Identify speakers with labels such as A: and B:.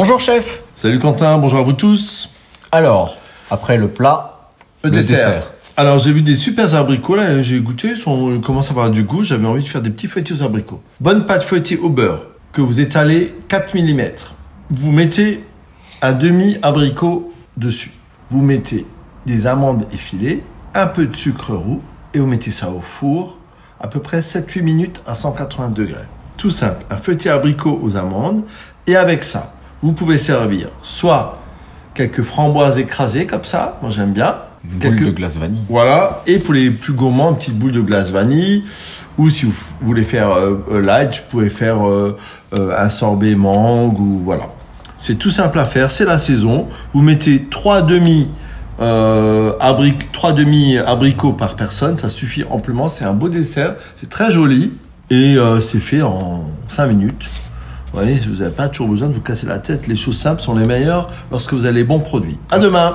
A: Bonjour chef
B: Salut Quentin, bonjour à vous tous.
A: Alors, après le plat,
B: Le, dessert. Alors j'ai vu des super abricots là, j'ai goûté, ils commencent à avoir du goût, j'avais envie de faire des petits feuilletés aux abricots. Bonne pâte feuilletée au beurre que vous étalez 4 mm. Vous mettez un demi abricot dessus. Vous mettez des amandes effilées, un peu de sucre roux et vous mettez ça au four à peu près 7-8 minutes à 180 degrés. Tout simple, un feuilleté abricot aux amandes et avec ça, vous pouvez servir soit quelques framboises écrasées comme ça, moi j'aime bien.
A: une
B: Quelques-
A: boule de glace vanille.
B: Voilà, et pour les plus gourmands, une petite boule de glace vanille. Ou si vous voulez faire euh, euh, light, vous pouvez faire euh, euh, un sorbet mangue ou voilà. C'est tout simple à faire, c'est la saison. Vous mettez trois demi euh, abric- trois demi abricots par personne, ça suffit amplement. C'est un beau dessert, c'est très joli et euh, c'est fait en 5 minutes. Vous voyez, vous n'avez pas toujours besoin de vous casser la tête. Les choses simples sont les meilleures lorsque vous avez les bons produits. À demain.